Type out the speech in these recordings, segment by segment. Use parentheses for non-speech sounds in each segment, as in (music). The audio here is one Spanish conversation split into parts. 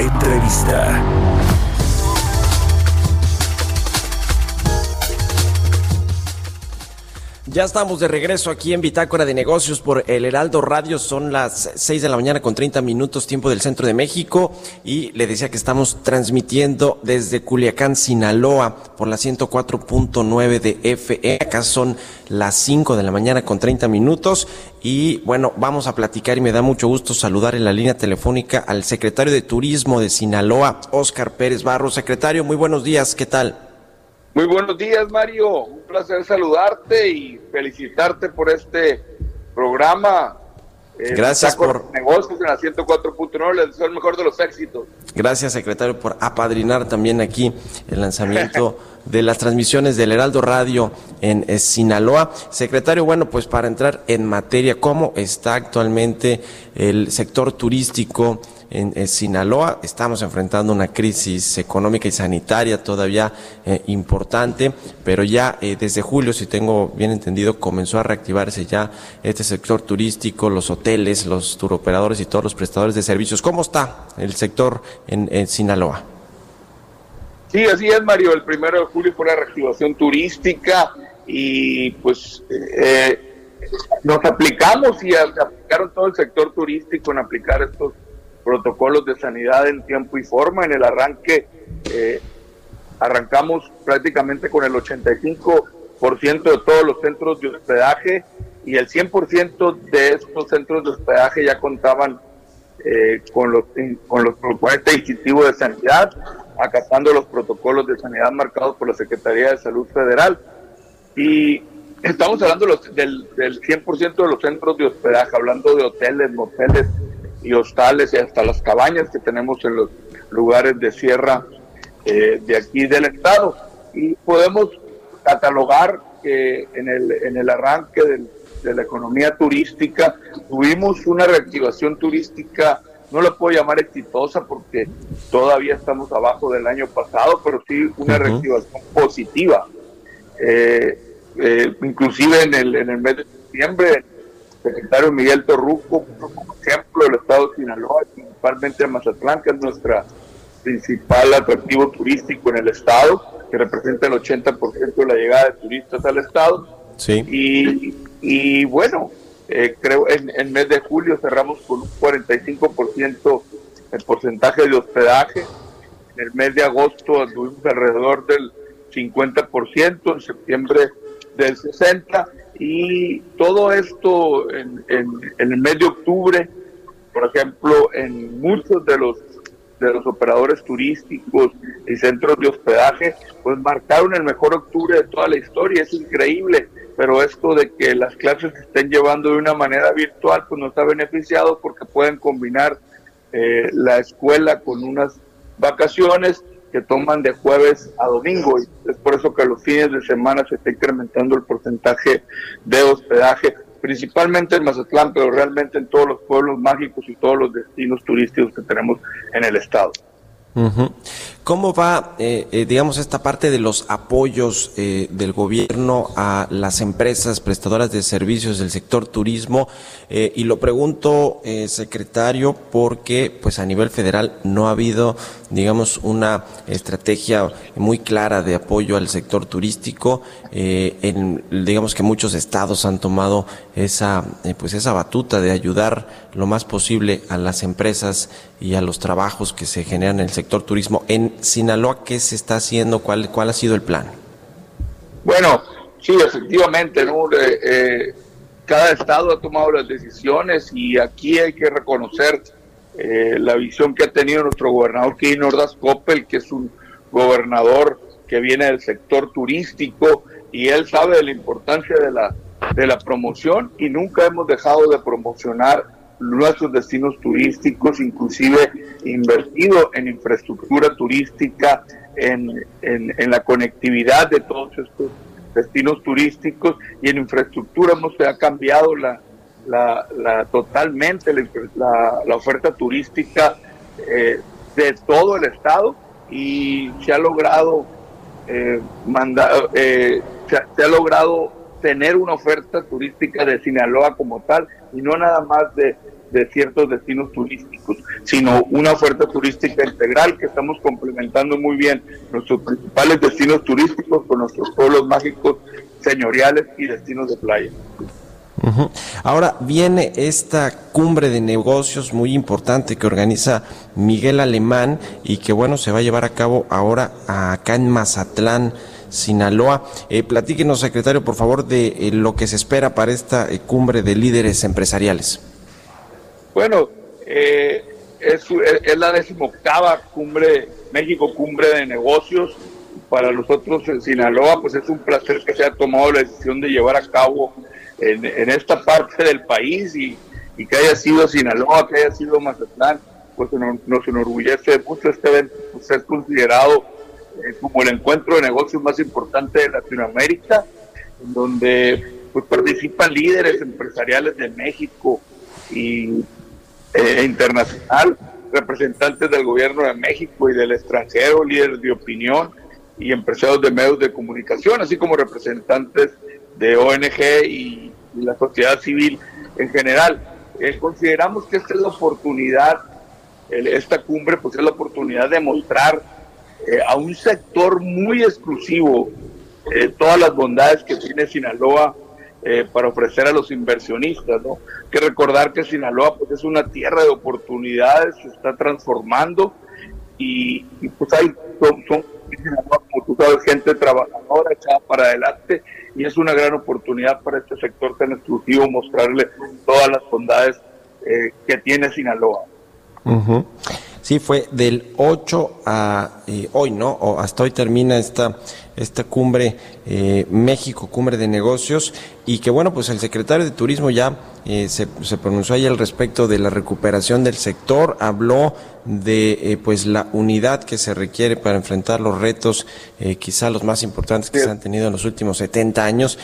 Entrevista. Ya estamos de regreso aquí en Bitácora de Negocios por el Heraldo Radio. Son las 6 de la mañana con 30 minutos tiempo del centro de México y le decía que estamos transmitiendo desde Culiacán, Sinaloa por la 104.9 de FE. Acá son las 5 de la mañana con 30 minutos y bueno, vamos a platicar y me da mucho gusto saludar en la línea telefónica al secretario de Turismo de Sinaloa, Oscar Pérez Barro. Secretario, muy buenos días, ¿qué tal? Muy buenos días, Mario. Un placer saludarte y felicitarte por este programa. Eh, Gracias por negocios en la 104.9. Les deseo el mejor de los éxitos. Gracias, secretario, por apadrinar también aquí el lanzamiento (laughs) de las transmisiones del Heraldo Radio en eh, Sinaloa. Secretario, bueno, pues para entrar en materia, ¿cómo está actualmente el sector turístico? en, Sinaloa. Estamos enfrentando una crisis económica y sanitaria todavía eh, importante, pero ya eh, desde julio, si tengo bien entendido, comenzó a reactivarse ya este sector turístico, los hoteles, los turoperadores y todos los prestadores de servicios. ¿Cómo está el sector en, Sinaloa? Sí, así es, Mario. El primero de julio fue la reactivación turística y pues eh, nos aplicamos y aplicaron todo el sector turístico en aplicar estos protocolos de sanidad en tiempo y forma. En el arranque eh, arrancamos prácticamente con el 85% de todos los centros de hospedaje y el 100% de estos centros de hospedaje ya contaban eh, con los con los protocolos distintivos de sanidad, acatando los protocolos de sanidad marcados por la Secretaría de Salud Federal. Y estamos hablando del, del 100% de los centros de hospedaje, hablando de hoteles, moteles, y hostales y hasta las cabañas que tenemos en los lugares de sierra eh, de aquí del estado. Y podemos catalogar que en el, en el arranque de la economía turística tuvimos una reactivación turística, no la puedo llamar exitosa porque todavía estamos abajo del año pasado, pero sí una reactivación positiva. Eh, eh, inclusive en el, en el mes de septiembre, secretario Miguel Torruco, como ejemplo del estado de Sinaloa, principalmente Mazatlán, que es nuestra principal atractivo turístico en el estado, que representa el 80% de la llegada de turistas al estado. Sí. Y, y bueno, eh, creo en el mes de julio cerramos con un 45% el porcentaje de hospedaje. En el mes de agosto anduvimos alrededor del 50%, en septiembre del 60% y todo esto en, el mes de octubre, por ejemplo, en muchos de los de los operadores turísticos y centros de hospedaje, pues marcaron el mejor octubre de toda la historia, es increíble, pero esto de que las clases se estén llevando de una manera virtual, pues nos ha beneficiado porque pueden combinar eh, la escuela con unas vacaciones que toman de jueves a domingo y es por eso que los fines de semana se está incrementando el porcentaje de hospedaje, principalmente en Mazatlán, pero realmente en todos los pueblos mágicos y todos los destinos turísticos que tenemos en el estado. ¿Cómo va, eh, eh, digamos, esta parte de los apoyos eh, del gobierno a las empresas prestadoras de servicios del sector turismo? y lo pregunto, secretario, porque pues a nivel federal no ha habido, digamos, una estrategia muy clara de apoyo al sector turístico. en, digamos que muchos estados han tomado esa, pues esa batuta de ayudar lo más posible a las empresas y a los trabajos que se generan en el sector turismo. En Sinaloa, ¿qué se está haciendo? ¿Cuál, cuál ha sido el plan? Bueno, sí, efectivamente, ¿no? Eh, eh, cada estado ha tomado las decisiones y aquí hay que reconocer eh, la visión que ha tenido nuestro gobernador Ordaz Coppel, que es un gobernador que viene del sector turístico y él sabe de la importancia de la, de la promoción y nunca hemos dejado de promocionar nuestros destinos turísticos, inclusive invertido en infraestructura turística, en, en, la conectividad de todos estos destinos turísticos y en infraestructura. Hemos ha cambiado la, la, totalmente la, la, oferta turística eh, de todo el estado y se ha logrado eh, mandar, eh, se, ha logrado tener una oferta turística de Sinaloa como tal y no nada más de, de ciertos destinos turísticos, sino una oferta turística integral que estamos complementando muy bien nuestros principales destinos turísticos con nuestros pueblos mágicos señoriales y destinos de playa. Ahora viene esta cumbre de negocios muy importante que organiza Miguel Alemán y que bueno se va a llevar a cabo ahora acá en Mazatlán. Sinaloa. Eh, platíquenos, secretario, por favor, de eh, lo que se espera para esta eh, cumbre de líderes empresariales. Bueno, es, es, la decimoctava cumbre, México Cumbre de Negocios. Para nosotros en Sinaloa, pues es un placer que se haya tomado la decisión de llevar a cabo en, esta parte del país y, que haya sido Sinaloa, que haya sido Mazatlán, pues nos, enorgullece mucho este evento, pues es considerado eh, como el encuentro de negocios más importante de Latinoamérica, en donde pues participan líderes empresariales de México y eh, internacional, representantes del gobierno de México y del extranjero, líderes de opinión y empresarios de medios de comunicación, así como representantes de ONG y, la sociedad civil en general. Eh, consideramos que esta es la oportunidad, esta cumbre, pues es la oportunidad de mostrar eh, a un sector muy exclusivo todas las bondades que tiene Sinaloa eh, para ofrecer a los inversionistas, ¿no? Que recordar que Sinaloa pues es una tierra de oportunidades, se está transformando y, pues hay, son, gente trabajadora echada para adelante y es una gran oportunidad para este sector tan exclusivo mostrarle todas las bondades eh, que tiene Sinaloa. Sí, fue del 8 a eh, hoy, ¿no? O hasta hoy termina esta, esta cumbre eh, México, cumbre de negocios, y que bueno, pues el secretario de Turismo ya eh, se, se, pronunció ahí al respecto de la recuperación del sector, habló de pues la unidad que se requiere para enfrentar los retos, quizá los más importantes que se han tenido en los últimos 70 años.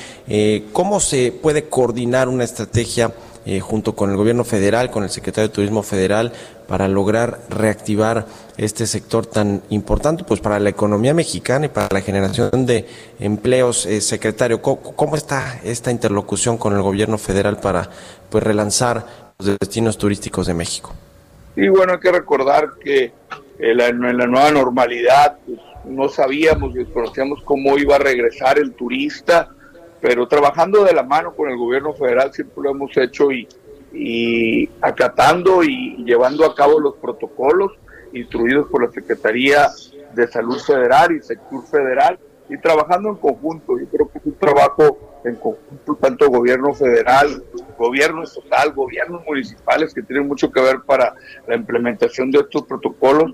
¿Cómo se puede coordinar una estrategia? Eh, junto con el gobierno federal, con el secretario de Turismo federal, para lograr reactivar este sector tan importante pues para la economía mexicana y para la generación de empleos. Eh, secretario, ¿cómo, está esta interlocución con el gobierno federal para pues relanzar los destinos turísticos de México? Y bueno, hay que recordar que en la, en la nueva normalidad pues, no sabíamos, desconocíamos cómo iba a regresar el turista pero trabajando de la mano con el gobierno federal siempre lo hemos hecho y, y acatando y llevando a cabo los protocolos instruidos por la Secretaría de Salud Federal y Sector Federal y trabajando en conjunto. Yo creo que es un trabajo en conjunto, tanto gobierno federal, gobierno estatal, gobiernos municipales que tienen mucho que ver para la implementación de estos protocolos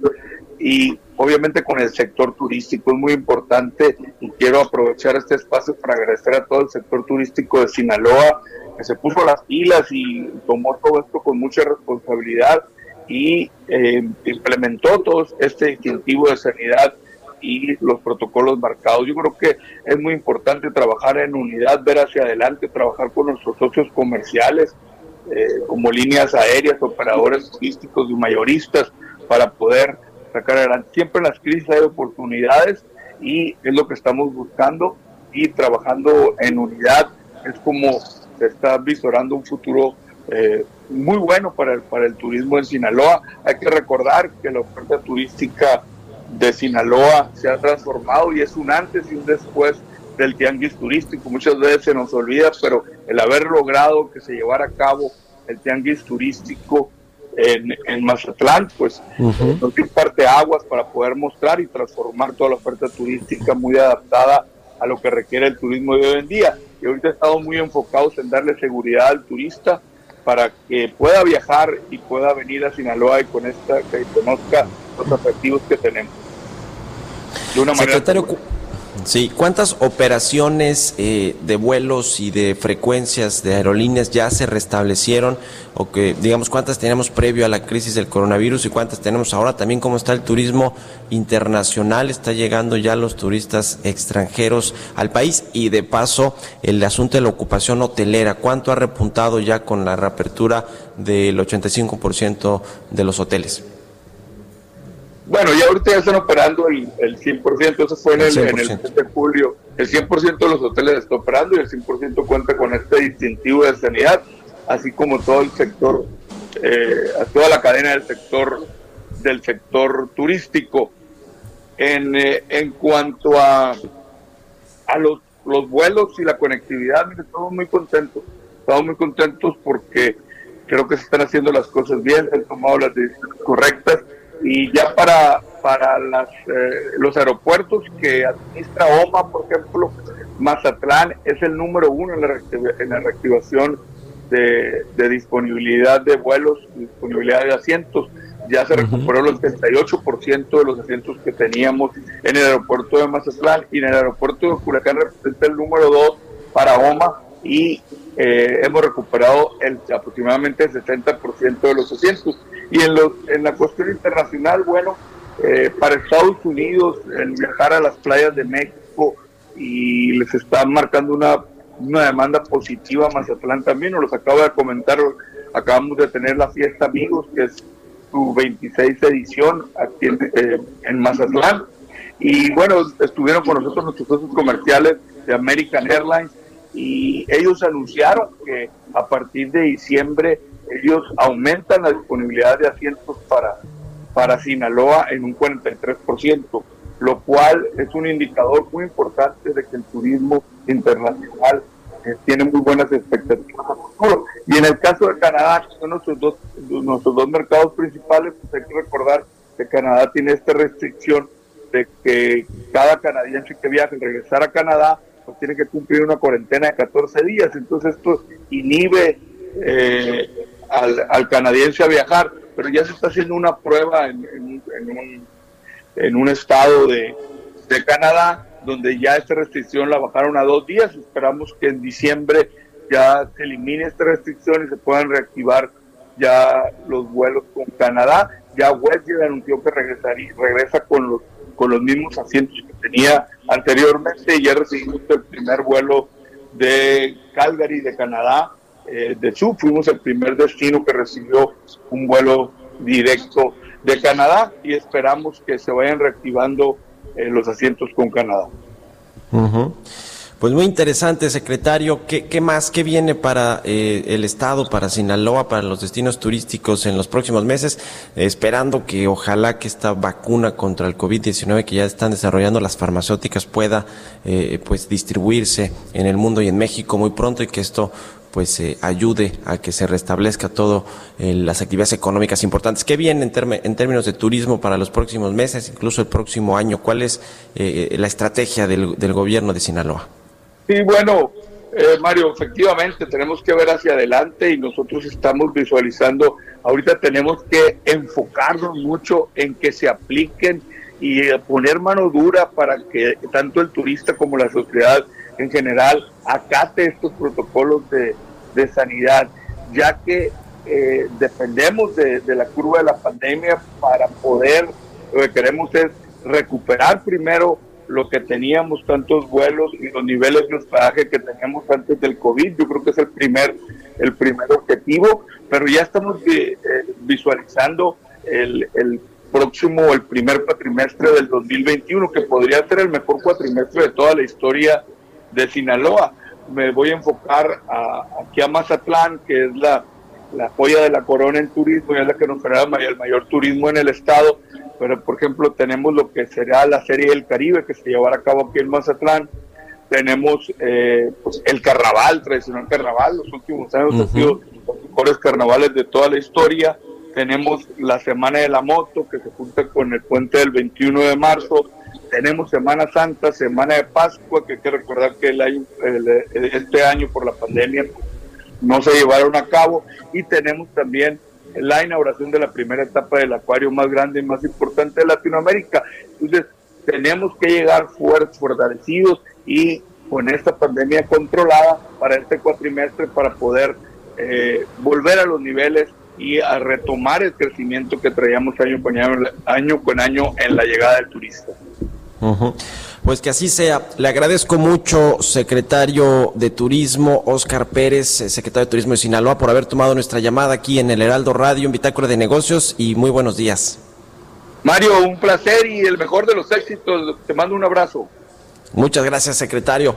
y obviamente con el sector turístico. Es muy importante y quiero aprovechar este espacio para agradecer a todo el sector turístico de Sinaloa que se puso las pilas y tomó todo esto con mucha responsabilidad y eh, implementó todo este distintivo de sanidad y los protocolos marcados. Yo creo que es muy importante trabajar en unidad, ver hacia adelante, trabajar con nuestros socios comerciales, eh, como líneas aéreas, operadores turísticos y mayoristas, para poder sacar adelante. Siempre en las crisis hay oportunidades y es lo que estamos buscando y trabajando en unidad es como se está visorando un futuro eh, muy bueno para el, para el turismo en Sinaloa. Hay que recordar que la oferta turística de Sinaloa se ha transformado y es un antes y un después del tianguis turístico. Muchas veces se nos olvida, pero el haber logrado que se llevara a cabo el tianguis turístico en, Mazatlán, pues nos dio parte aguas para poder mostrar y transformar toda la oferta turística muy adaptada a lo que requiere el turismo de hoy en día. Y ahorita estamos muy enfocados en darle seguridad al turista para que pueda viajar y pueda venir a Sinaloa y con esta que conozca los atractivos que tenemos. De una manera Sí, ¿cuántas operaciones eh, de vuelos y de frecuencias de aerolíneas ya se restablecieron? O que, digamos, cuántas teníamos previo a la crisis del coronavirus y cuántas tenemos ahora? También, ¿cómo está el turismo internacional? ¿Está llegando ya los turistas extranjeros al país? Y de paso, el asunto de la ocupación hotelera, ¿cuánto ha repuntado ya con la reapertura del 85% de los hoteles? Bueno, ya ahorita ya están operando el, el 100%, eso fue en el, en el mes de julio. El 100% de los hoteles está operando y el 100% cuenta con este distintivo de sanidad, así como todo el sector, eh, toda la cadena del sector del sector turístico. En, eh, en cuanto a, a los, los vuelos y la conectividad, mire, estamos muy contentos. Estamos muy contentos porque creo que se están haciendo las cosas bien, se han tomado las decisiones correctas y ya para, para las, eh, los aeropuertos que administra OMA, por ejemplo, Mazatlán es el número uno en la, en la reactivación de, disponibilidad de vuelos, disponibilidad de asientos. Ya se recuperó el 78% de los asientos que teníamos en el aeropuerto de Mazatlán y en el aeropuerto de Culiacán representa el número dos para OMA y eh, hemos recuperado el, aproximadamente el 60% de los asientos. Y en, los, en la cuestión internacional, bueno, eh, para Estados Unidos, el viajar a las playas de México y les está marcando una, una demanda positiva a Mazatlán también, nos los acabo de comentar, acabamos de tener la fiesta Amigos, que es su 26 edición aquí eh, en Mazatlán. Y bueno, estuvieron con nosotros nuestros socios comerciales de American Airlines y ellos anunciaron que a partir de diciembre ellos aumentan la disponibilidad de asientos para, para Sinaloa en un 43%, lo cual es un indicador muy importante de que el turismo internacional eh, tiene muy buenas expectativas Y en el caso de Canadá, que son nuestros dos, nuestros dos mercados principales, pues hay que recordar que Canadá tiene esta restricción de que cada canadiense que viaje regresar a Canadá pues tiene que cumplir una cuarentena de 14 días. Entonces esto inhibe eh, al, canadiense a viajar, pero ya se está haciendo una prueba en, un, en un, estado de, de, Canadá donde ya esta restricción la bajaron a dos días. Esperamos que en diciembre ya se elimine esta restricción y se puedan reactivar ya los vuelos con Canadá. Ya WestJet anunció que regresaría, regresa con los con los mismos asientos que tenía anteriormente y ya recibimos el primer vuelo de Calgary, de Canadá, eh, de Sur. Fuimos el primer destino que recibió un vuelo directo de Canadá y esperamos que se vayan reactivando eh, los asientos con Canadá. Pues muy interesante, secretario. ¿Qué, más? ¿Qué viene para eh, el Estado, para Sinaloa, para los destinos turísticos en los próximos meses? esperando que ojalá que esta vacuna contra el COVID-19 que ya están desarrollando las farmacéuticas pueda eh, pues distribuirse en el mundo y en México muy pronto y que esto pues eh, ayude a que se restablezca todo las actividades económicas importantes. ¿Qué viene en, en, términos de turismo para los próximos meses, incluso el próximo año? ¿Cuál es la estrategia del, del gobierno de Sinaloa? Sí, bueno, eh, Mario, efectivamente tenemos que ver hacia adelante y nosotros estamos visualizando, ahorita tenemos que enfocarnos mucho en que se apliquen y poner mano dura para que tanto el turista como la sociedad en general acate estos protocolos de, sanidad, ya que eh, dependemos de, de la curva de la pandemia para poder, lo que queremos es recuperar primero lo que teníamos, tantos vuelos y los niveles de hospedaje que teníamos antes del COVID. Yo creo que es el primer, el primer objetivo, pero ya estamos eh, visualizando el, el próximo, el primer cuatrimestre del 2021, que podría ser el mejor cuatrimestre de toda la historia de Sinaloa. Me voy a enfocar aquí a Mazatlán, que es la, la joya de la corona en turismo y es la que nos genera el mayor turismo en el estado pero por ejemplo tenemos lo que será la Serie del Caribe que se llevará a cabo aquí en Mazatlán, tenemos eh, pues, el carnaval, tradicional carnaval, los últimos años han sido los mejores carnavales de toda la historia, tenemos la Semana de la Moto que se junta con el puente del 21 de marzo, tenemos Semana Santa, Semana de Pascua, que hay que recordar que el año, este año por la pandemia no se llevaron a cabo, y tenemos también la inauguración de la primera etapa del acuario más grande y más importante de Latinoamérica. Entonces, tenemos que llegar fuertes, fortalecidos y con esta pandemia controlada para este cuatrimestre para poder eh, volver a los niveles y a retomar el crecimiento que traíamos año con año, año, con año en la llegada del turista. Pues que así sea. Le agradezco mucho, secretario de Turismo, Oscar Pérez, eh, secretario de Turismo de Sinaloa, por haber tomado nuestra llamada aquí en el Heraldo Radio, en Bitácora de Negocios, y muy buenos días. Mario, un placer y el mejor de los éxitos. Te mando un abrazo. Muchas gracias, secretario.